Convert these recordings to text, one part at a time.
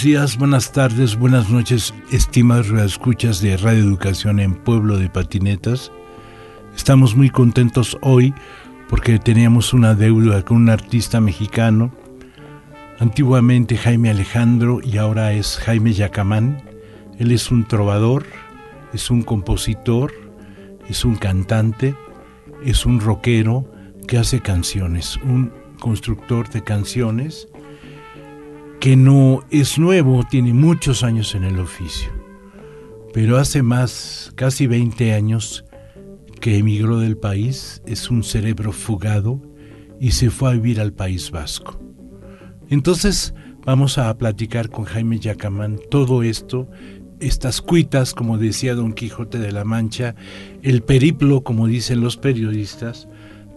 Buenos días, buenas tardes, buenas noches, estimados escuchas de Radio Educación en Pueblo de Patinetas. Estamos muy contentos hoy porque teníamos una deuda con un artista mexicano, antiguamente Jaime Alejandro y ahora es Jaime Yacamán. Él es un trovador, es un compositor, es un cantante, es un rockero que hace canciones, un constructor de canciones que no es nuevo, tiene muchos años en el oficio, pero hace más, casi 20 años que emigró del país, es un cerebro fugado y se fue a vivir al País Vasco. Entonces vamos a platicar con Jaime Yacamán todo esto, estas cuitas, como decía Don Quijote de la Mancha, el periplo, como dicen los periodistas,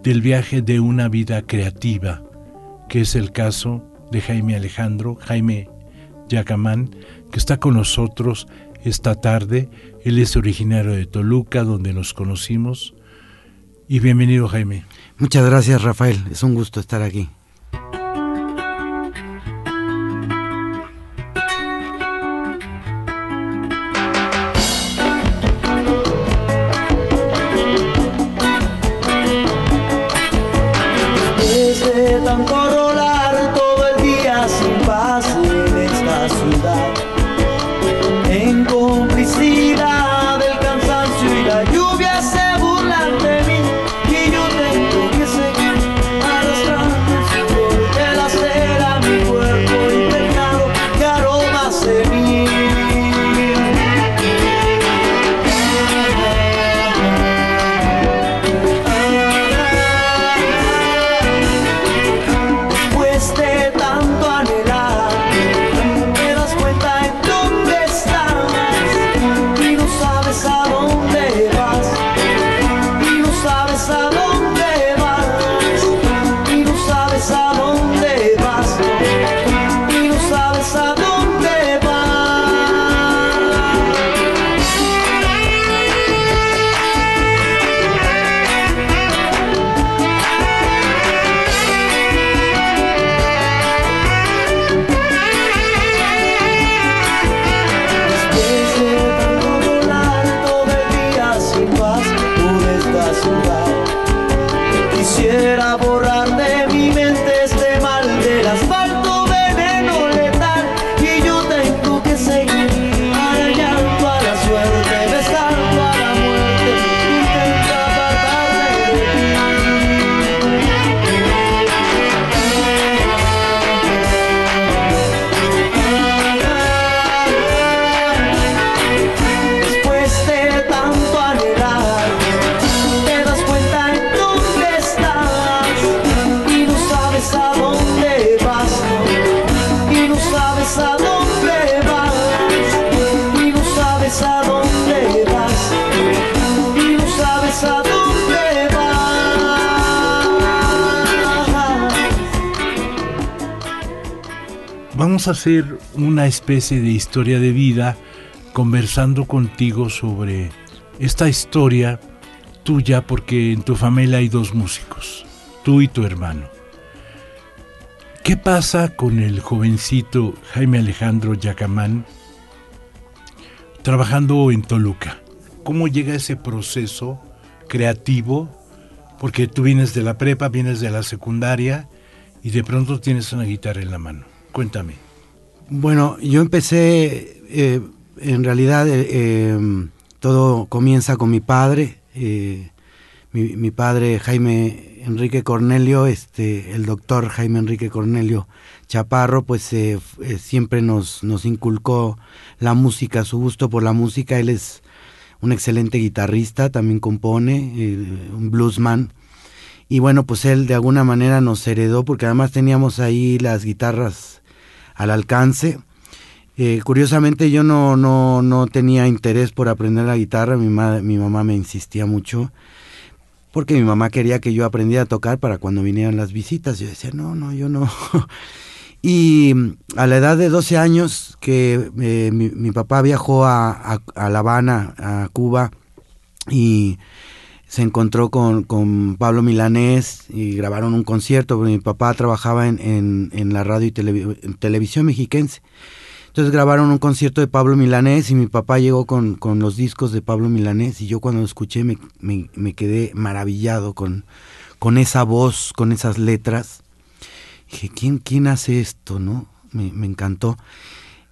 del viaje de una vida creativa, que es el caso de Jaime Alejandro, Jaime Yacamán, que está con nosotros esta tarde. Él es originario de Toluca, donde nos conocimos. Y bienvenido, Jaime. Muchas gracias, Rafael. Es un gusto estar aquí. Vamos a hacer una especie de historia de vida conversando contigo sobre esta historia tuya porque en tu familia hay dos músicos, tú y tu hermano. ¿Qué pasa con el jovencito Jaime Alejandro Yacamán trabajando en Toluca? ¿Cómo llega ese proceso creativo? Porque tú vienes de la prepa, vienes de la secundaria y de pronto tienes una guitarra en la mano. Cuéntame. Bueno, yo empecé, eh, en realidad eh, em, todo comienza con mi padre. Eh, mi, padre Jaime Enrique Cornelio, este, el doctor Jaime Enrique Cornelio Chaparro, pues siempre nos, nos inculcó la música, su gusto por la música. Él es un excelente guitarrista, también compone, un bluesman. Y bueno, pues él de alguna manera nos heredó, porque además teníamos ahí las guitarras al alcance. curiosamente yo no, no, no tenía interés por aprender la guitarra, mi, mi mamá me insistía mucho porque mi mamá quería que yo aprendiera a tocar para cuando vinieran las visitas. Yo decía, no, no, yo no. y a la edad de 12 años que eh, mi, papá viajó a, La Habana, a Cuba, y se encontró con, con, Pablo Milanés y grabaron un concierto, mi papá trabajaba en, en, la radio y televisión mexiquense. Entonces grabaron un concierto de Pablo Milanés y mi papá llegó con, los discos de Pablo Milanés y yo cuando lo escuché me, me, quedé maravillado con, con esa voz, con esas letras. Dije, ¿quién, quién hace esto? no me, encantó.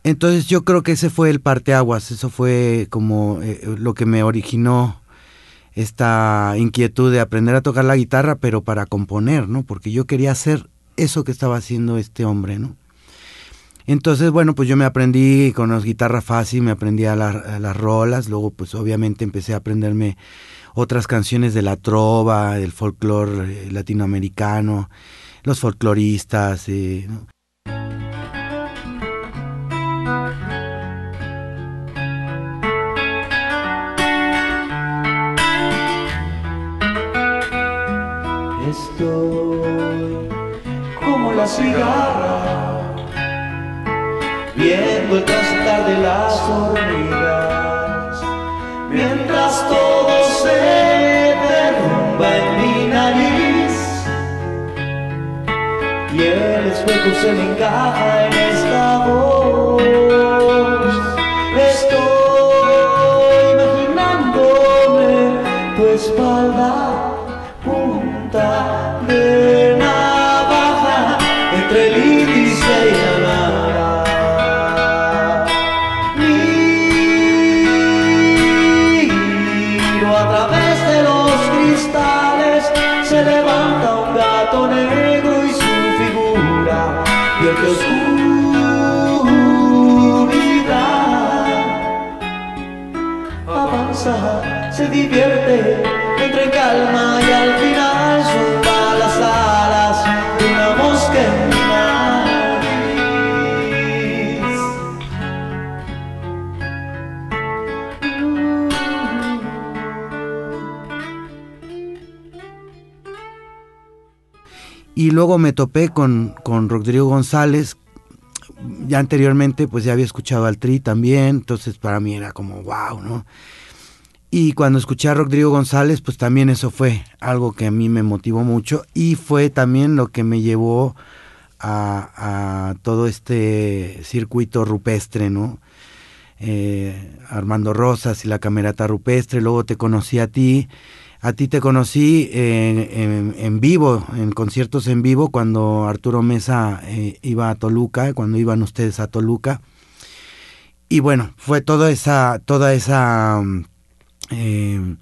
Entonces yo creo que ese fue el parteaguas, eso fue como eh, lo que me originó esta inquietud de aprender a tocar la guitarra, pero para componer, ¿no? Porque yo quería hacer eso que estaba haciendo este hombre, ¿no? Entonces, bueno, pues yo me aprendí con las guitarras fácil, me aprendí a, las rolas, luego pues obviamente empecé a aprenderme otras canciones de la trova, del folclore eh, latinoamericano, los folcloristas. Eh, Como la cigarra viendo el transitar de las hormigas, mientras todo se derrumba en mi nariz y el espejo se me encaja en esta voz. Luego me topé con, con Rodrigo González, ya anteriormente pues ya había escuchado al Tri también, entonces para mí era como wow, ¿no? Y cuando escuché a Rodrigo González, pues también eso fue algo que a mí me motivó mucho y fue también lo que me llevó a, todo este circuito rupestre, ¿no? Eh, Armando Rosas y la camerata rupestre, luego te conocí a ti, a ti te conocí en, vivo, en conciertos en vivo, cuando Arturo Mesa eh, iba a Toluca, cuando iban ustedes a Toluca. Y bueno, fue toda esa, toda esa eh,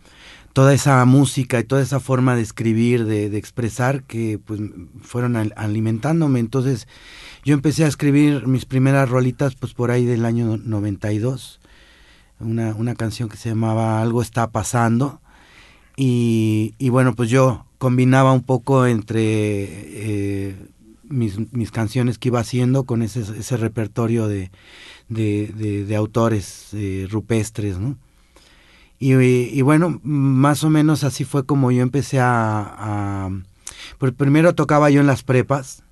toda esa música y toda esa forma de escribir, de, expresar, que pues fueron alimentándome. Entonces yo empecé a escribir mis primeras rolitas pues por ahí del año 92, una, una canción que se llamaba Algo está pasando. Y, bueno, pues yo combinaba un poco entre eh, mis, canciones que iba haciendo con ese, ese repertorio de, de, autores eh, rupestres, ¿no? Y, bueno, más o menos así fue como yo empecé a... pues primero tocaba yo en las prepas,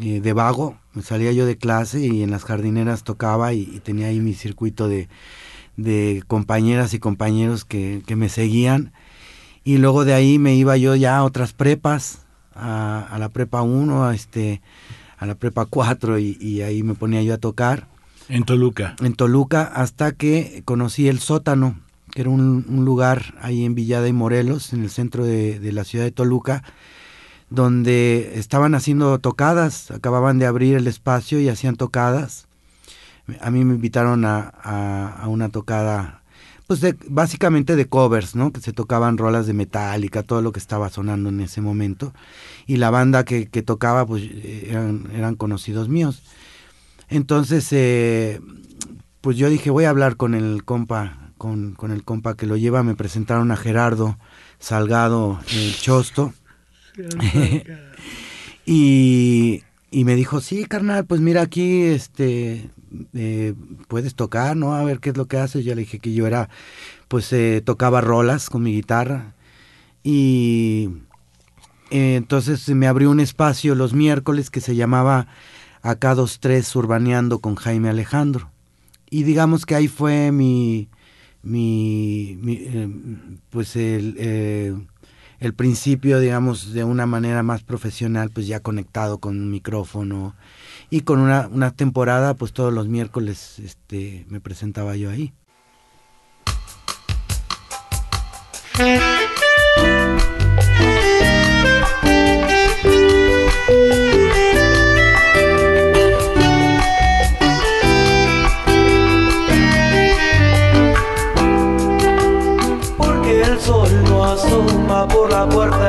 eh, de vago, salía yo de clase y en las jardineras tocaba y, tenía ahí mi circuito de, compañeras y compañeros que, me seguían. Y luego de ahí me iba yo ya a otras prepas, a, la prepa 1, a, este, a la prepa 4 y, y ahí me ponía yo a tocar. En Toluca. En Toluca, hasta que conocí el sótano que era un, lugar ahí en Villada y Morelos, en el centro de, la ciudad de Toluca, donde estaban haciendo tocadas, acababan de abrir el espacio y hacían tocadas. A mí me invitaron a, una tocada pues de, básicamente de covers, ¿no? Que se tocaban rolas de Metallica, todo lo que estaba sonando en ese momento. Y la banda que, que tocaba, pues eran, eran conocidos míos. Entonces, eh, pues yo dije, voy a hablar con el compa, con, con el compa que lo lleva. Me presentaron a Gerardo Salgado el Chosto. y, y me dijo, sí, carnal, pues mira aquí, este, eh, puedes tocar, ¿no? A ver qué es lo que haces. Yo le dije que yo era, pues eh, tocaba rolas con mi guitarra. Y eh, entonces me abrió un espacio los miércoles que se llamaba Acá dos tres Urbaneando con Jaime Alejandro. Y digamos que ahí fue mi, mi, pues el, el principio, digamos, de una manera más profesional, pues ya conectado con un micrófono y con una, una temporada, pues todos los miércoles este, me presentaba yo ahí. Puerta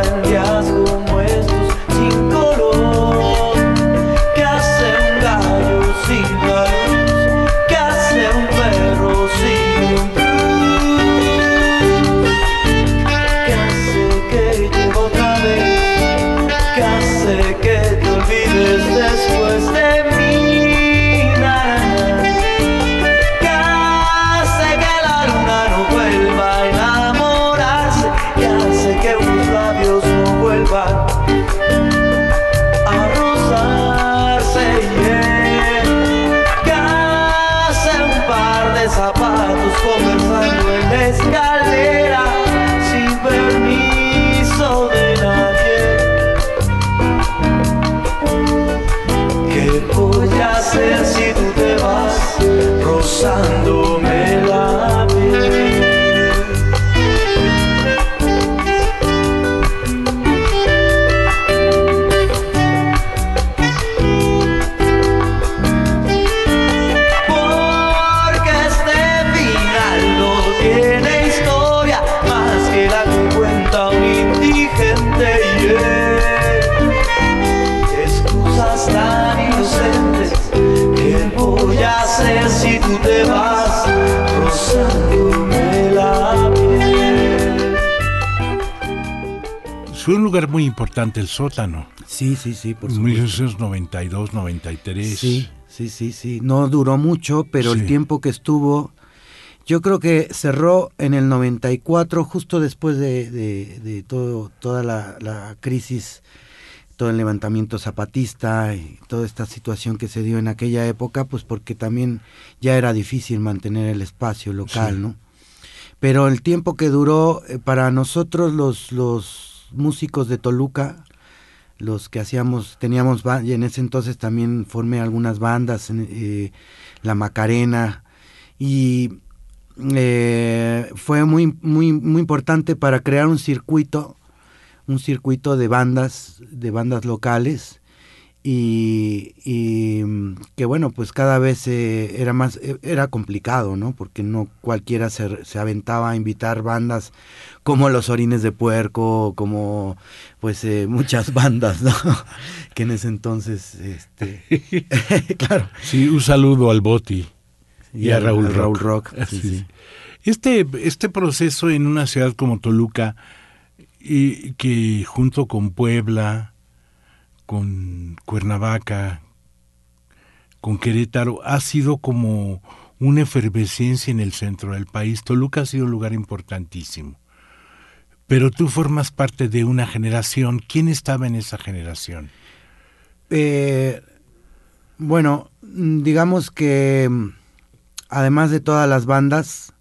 Fue un lugar muy importante el sótano. Sí, sí, sí, por supuesto. 1992, 93. Sí, sí, sí, sí. No duró mucho, pero Sí. el tiempo que estuvo, yo creo que cerró en el 94, justo después de, de- de todo, toda la, la crisis, todo el levantamiento zapatista y toda esta situación que se dio en aquella época, pues porque también ya era difícil mantener el espacio local, Sí. ¿no? Pero el tiempo que duró, eh, para nosotros los, los músicos de Toluca, los que hacíamos, teníamos, y en ese entonces también formé algunas bandas, eh, La Macarena, y eh, fue muy, muy, muy importante para crear un circuito, un circuito de bandas, de bandas locales, y, y, mm, que bueno, pues cada vez eh, era más, eh, era complicado, ¿no? Porque no cualquiera se, se aventaba a invitar bandas como Los Orines de Puerco, como pues eh, muchas bandas, ¿no? que en ese entonces, este, claro. Sí, un saludo al Boti y, a, Raúl, Rock. Raúl Rock, Así sí, es. sí. Este, este proceso en una ciudad como Toluca, y que junto con Puebla, con Cuernavaca, con Querétaro, ha sido como una efervescencia en el centro del país. Toluca ha sido un lugar importantísimo. Pero tú formas parte de una generación. ¿Quién estaba en esa generación? Eh, bueno, digamos que además de todas las bandas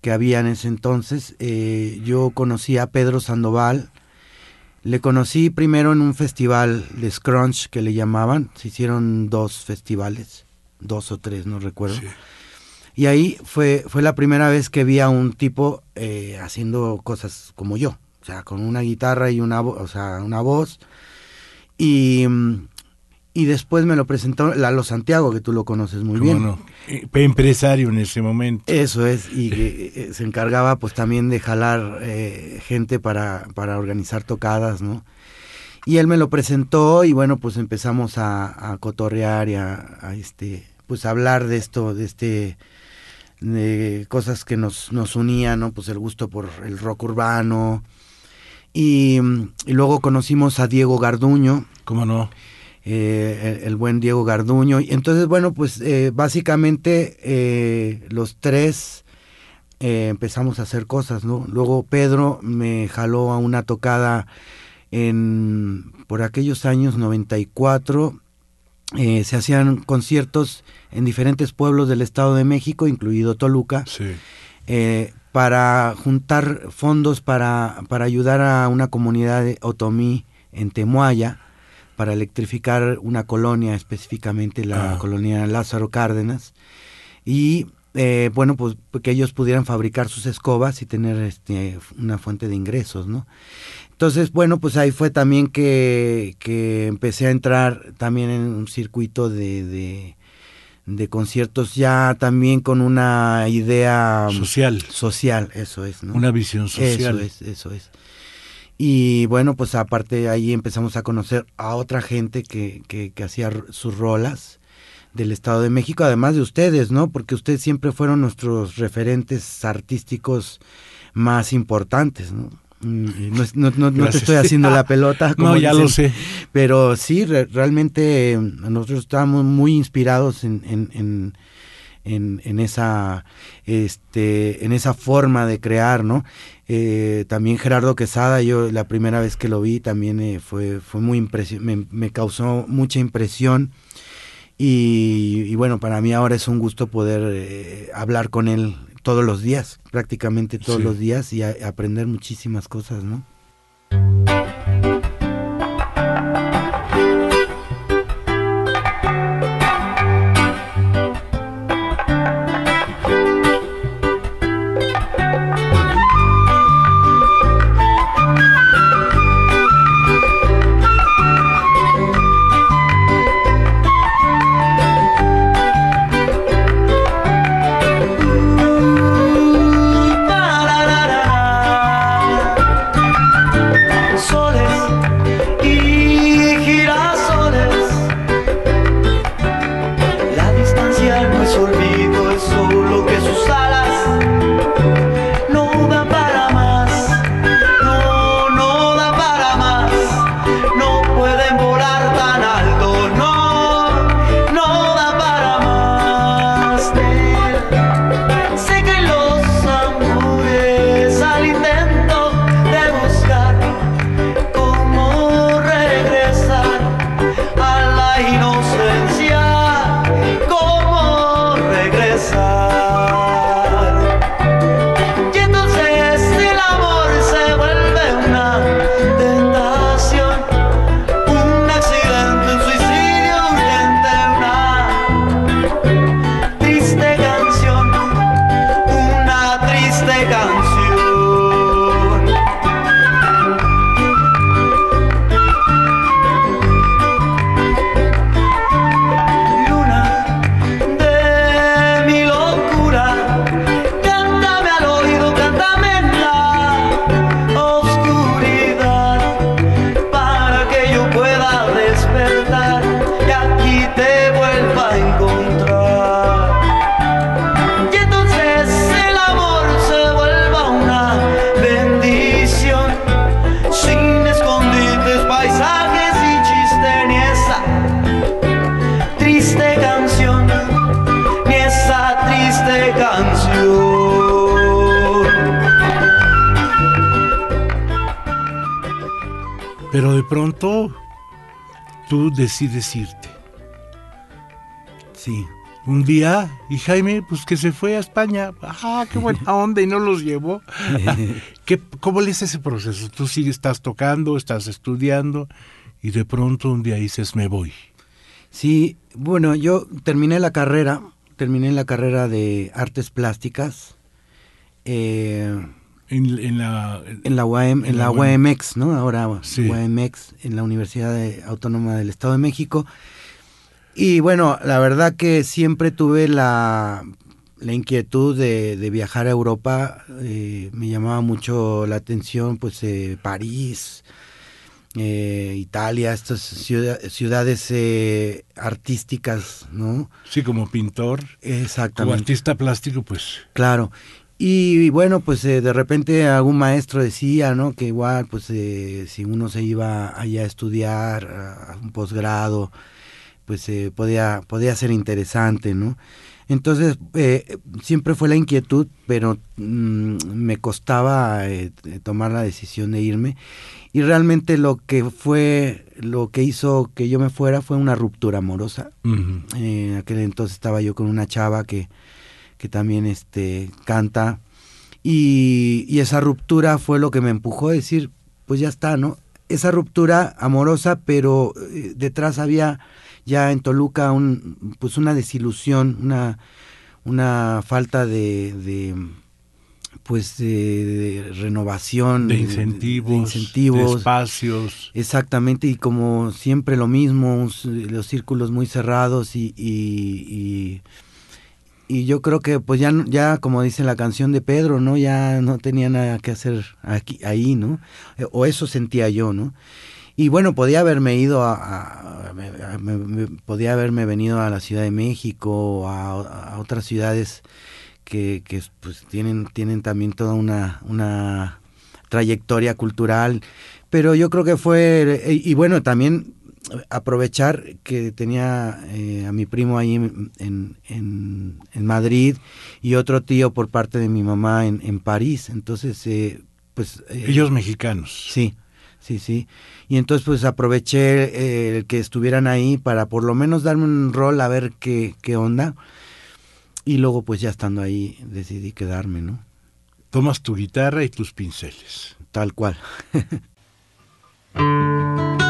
que había en ese entonces, eh, yo conocí a Pedro Sandoval. Le conocí primero en un festival de Scrunch que le llamaban. Se hicieron dos festivales, dos o tres, no recuerdo. Sí. Y ahí fue, fue la primera vez que vi a un tipo eh, haciendo cosas como yo. O sea, con una guitarra y una, o sea, una voz. Y, mm, y después me lo presentó Lalo Santiago, que tú lo conoces muy ¿Cómo bien. no? Eh, Empresario en ese momento. Eso es, y que, eh, se encargaba pues también de jalar eh, gente para, para organizar tocadas, ¿no? Y él me lo presentó y bueno, pues empezamos a, a cotorrear y a, a, este, pues hablar de esto, de este, de cosas que nos, nos unían, ¿no? Pues el gusto por el rock urbano. Y, y luego conocimos a Diego Garduño, ¿Cómo no? Eh, el, el buen Diego Garduño. Y entonces, bueno, pues eh, básicamente eh, los tres eh, empezamos a hacer cosas, ¿no? Luego Pedro me jaló a una tocada en, por aquellos años 94. eh, se hacían conciertos en diferentes pueblos del Estado de México, incluido Toluca Sí. para juntar fondos para, para ayudar a una comunidad de otomí en Temuaya, para electrificar una colonia, específicamente la Ah. colonia Lázaro Cárdenas, y eh, bueno, pues que ellos pudieran fabricar sus escobas y tener este, una fuente de ingresos, ¿no? Entonces, bueno, pues ahí fue también que, que empecé a entrar también en un circuito de, de, de conciertos ya también con una idea Social. social, eso es, ¿no? Una visión social. Eso es, eso es. Y bueno, pues aparte ahí empezamos a conocer a otra gente que, que, que hacía sus rolas del Estado de México, además de ustedes, ¿no? Porque ustedes siempre fueron nuestros referentes artísticos más importantes, ¿no? Mm, No, es- no, no- no te estoy haciendo la pelota. como No, ya lo sé. pero sí, re- realmente eh, nosotros estábamos muy inspirados en, en, en, en, en esa este en esa forma de crear, ¿no? Eh, también Gerardo Quesada, yo la primera vez que lo vi también eh, fue fue muy me, me causó mucha impresión y, y bueno para mí ahora es un gusto poder eh, hablar con él todos los días, prácticamente todos Sí. los días y a- aprender muchísimas cosas, ¿no? Pero de pronto tú decides irte. Sí. Un día, y Jaime, pues que se fue a España. ¡Ah, qué buena onda! Y no los llevó. ¿Qué, ¿Cómo le es ese proceso? Tú sigues, estás tocando, estás estudiando, y de pronto un día dices, me voy. Sí, bueno, yo terminé la carrera, terminé la carrera de artes plásticas. eh, En, en la, en la, UAM, en la UAM. UAMX, ¿no? Ahora Sí. UAMX, en la Universidad Autónoma del Estado de México. Y bueno, la verdad que siempre tuve la, la inquietud de, de viajar a Europa. eh, me llamaba mucho la atención, pues, eh, París, eh, Italia, estas ciudad- ciudades eh, artísticas, ¿no? Sí, como pintor, como Exactamente. artista plástico, pues Claro. Y bueno, pues eh, de repente algún maestro decía, ¿no? Que igual, pues eh, si uno se iba allá a estudiar, a un posgrado, pues eh, podía, podía ser interesante, ¿no? Entonces, eh, siempre fue la inquietud, pero mm, me costaba eh, tomar la decisión de irme. Y realmente lo que fue, lo que hizo que yo me fuera fue una ruptura amorosa. Eh, en aquel entonces estaba yo con una chava que, que también este, canta. Y, y esa ruptura fue lo que me empujó a decir, pues ya está, ¿no? Esa ruptura amorosa, pero eh, detrás había ya en Toluca un, pues una desilusión, una, una falta de, de, pues de, de renovación, de incentivos, de incentivos, espacios. Exactamente, y como siempre lo mismo, los círculos muy cerrados y, y, y, y yo creo que pues ya, ya como dice la canción de Pedro, ¿no? Ya no tenía nada que hacer aquí, ahí, ¿no? Eh, O eso sentía yo, ¿no? Y bueno, podía haberme ido a, me- podía haberme venido a la Ciudad de México a, a otras ciudades que, pues tienen, tienen también toda una, una trayectoria cultural, pero yo creo que fue, y, y bueno, también aprovechar que tenía eh, a mi primo ahí en, en, en- Madrid y otro tío por parte de mi mamá en, en París, entonces, eh, pues... eh, Ellos mexicanos. Sí, sí, sí. Y entonces pues aproveché el que estuvieran ahí para por lo menos darme un rol a ver qué, qué onda. Y luego pues ya estando ahí decidí quedarme, ¿no? Tomas tu guitarra y tus pinceles. Tal cual.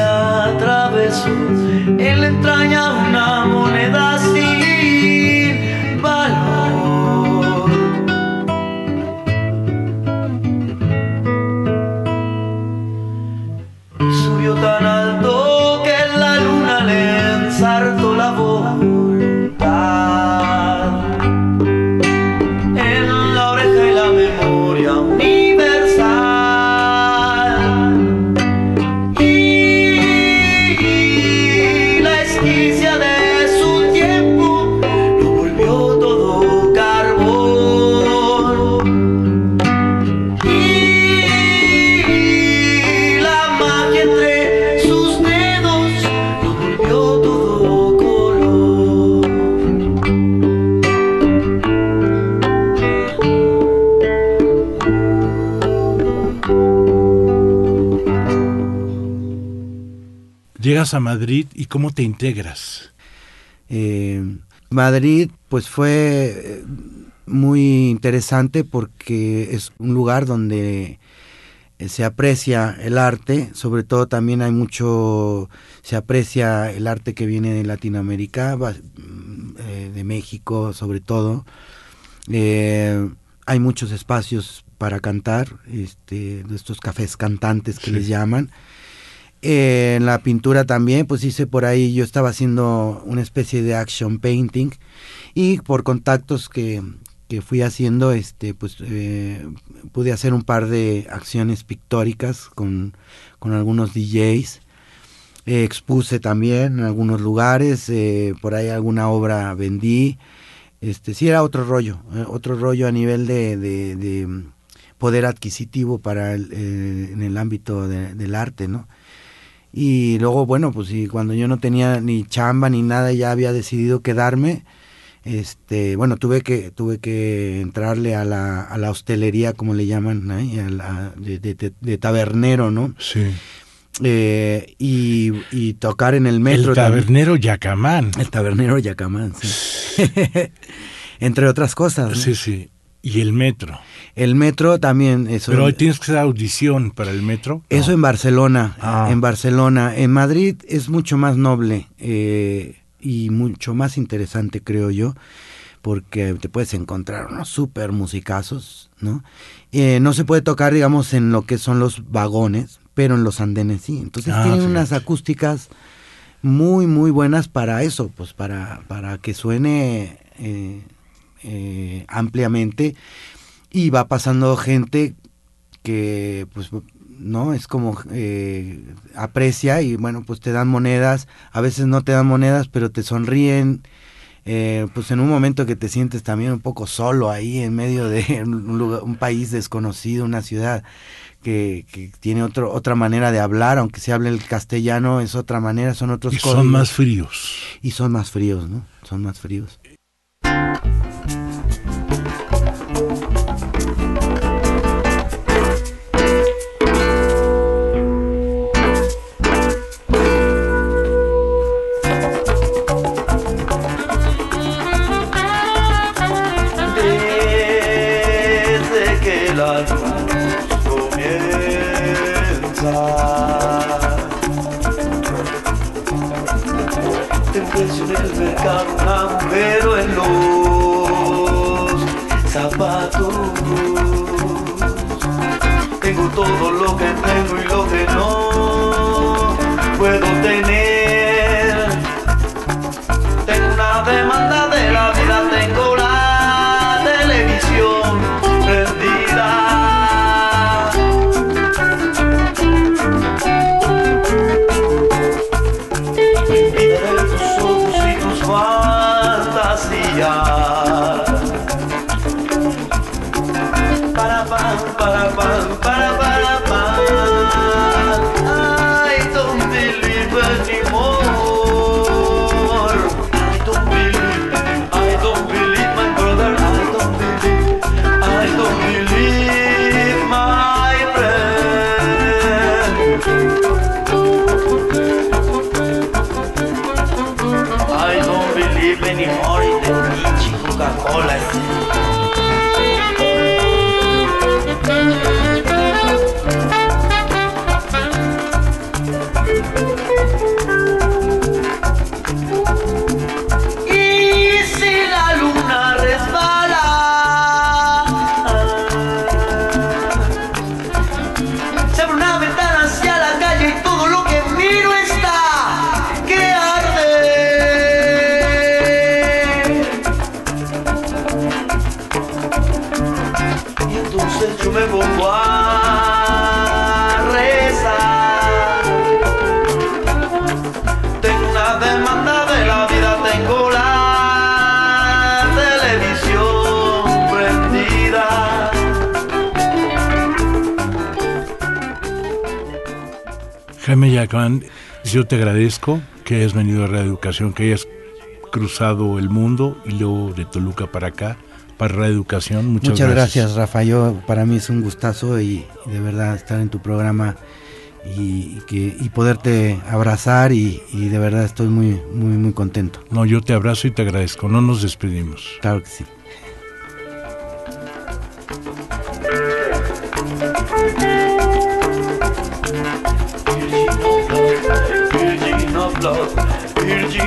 atravesó. La entraña una moneda Llegas a Madrid y cómo te integras. Eh, Madrid pues fue eh, muy interesante porque es un lugar donde eh, se aprecia el arte, sobre todo también hay mucho, se aprecia el arte que viene de Latinoamérica, mm, de México sobre todo. Eh, hay muchos espacios para cantar, este, estos cafés cantantes que Sí. les llaman. Eh, en la pintura también, pues hice por ahí, yo estaba haciendo una especie de action painting y por contactos que, que fui haciendo, este, pues eh, pude hacer un par de acciones pictóricas con, con algunos DJs. Eh, expuse también en algunos lugares, por ahí alguna obra vendí. Este, sí era otro rollo, otro rollo a nivel de, de, de, poder adquisitivo para el, en el ámbito de- del arte, ¿no? Y luego, bueno, pues y cuando yo no tenía ni chamba ni nada, ya había decidido quedarme. Este, bueno, tuve que tuve que entrarle a la, a la hostelería, como le llaman. Y a la- de, de- de- de tabernero, ¿no? Sí. Eh, y, y tocar en el metro. el también. tabernero Yacamán. El tabernero Yacamán, sí. Entre otras cosas. ¿no? Sí, sí. Y el metro. El metro también. Eso, Pero hoy tienes que hacer audición para el metro. eso No. en Barcelona. Ah. En Barcelona. En Madrid es mucho más noble eh, y mucho más interesante, creo yo. Porque te puedes encontrar unos super musicazos, ¿no? Eh, no se puede tocar, digamos, en lo que son los vagones, pero en los andenes sí. Entonces Ah, tienen unas acústicas muy, muy buenas para eso, pues para, para que suene eh, eh, ampliamente y va pasando gente que pues no es como eh, aprecia y bueno pues te dan monedas. A veces no te dan monedas pero te sonríen. Eh, pues en un momento que te sientes también un poco solo ahí en medio de un, lugar, un país desconocido una ciudad que, que tiene otro, otra manera de hablar aunque se hable el castellano es otra manera son otros Y son más fríos. y son más fríos no son más fríos Precio en el mercado agujero en los zapatos. Tengo todo lo que tengo y Jaime Yacamán, yo te agradezco que hayas venido a Radio Educación, que hayas cruzado el mundo y luego de Toluca para acá, para Radio Educación. Muchas, Muchas gracias, Rafa. Yo, para mí es un gustazo y, y de verdad estar en tu programa y, y que, y poderte abrazar y, y de verdad estoy muy, muy, muy contento. No, yo te abrazo y te agradezco. No nos despedimos. Claro que sí.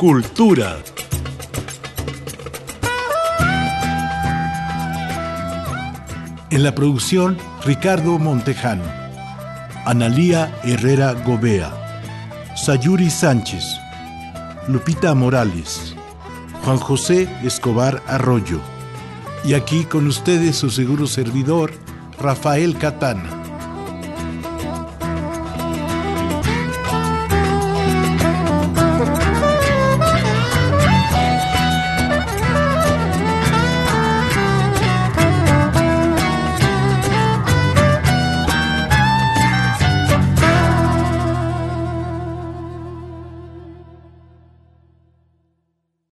cultura. En la producción, Ricardo Montejano, Analía Herrera Gobea, Sayuri Sánchez, Lupita Morales, Juan José Escobar Arroyo. Y aquí con ustedes su seguro servidor, Rafael Catana.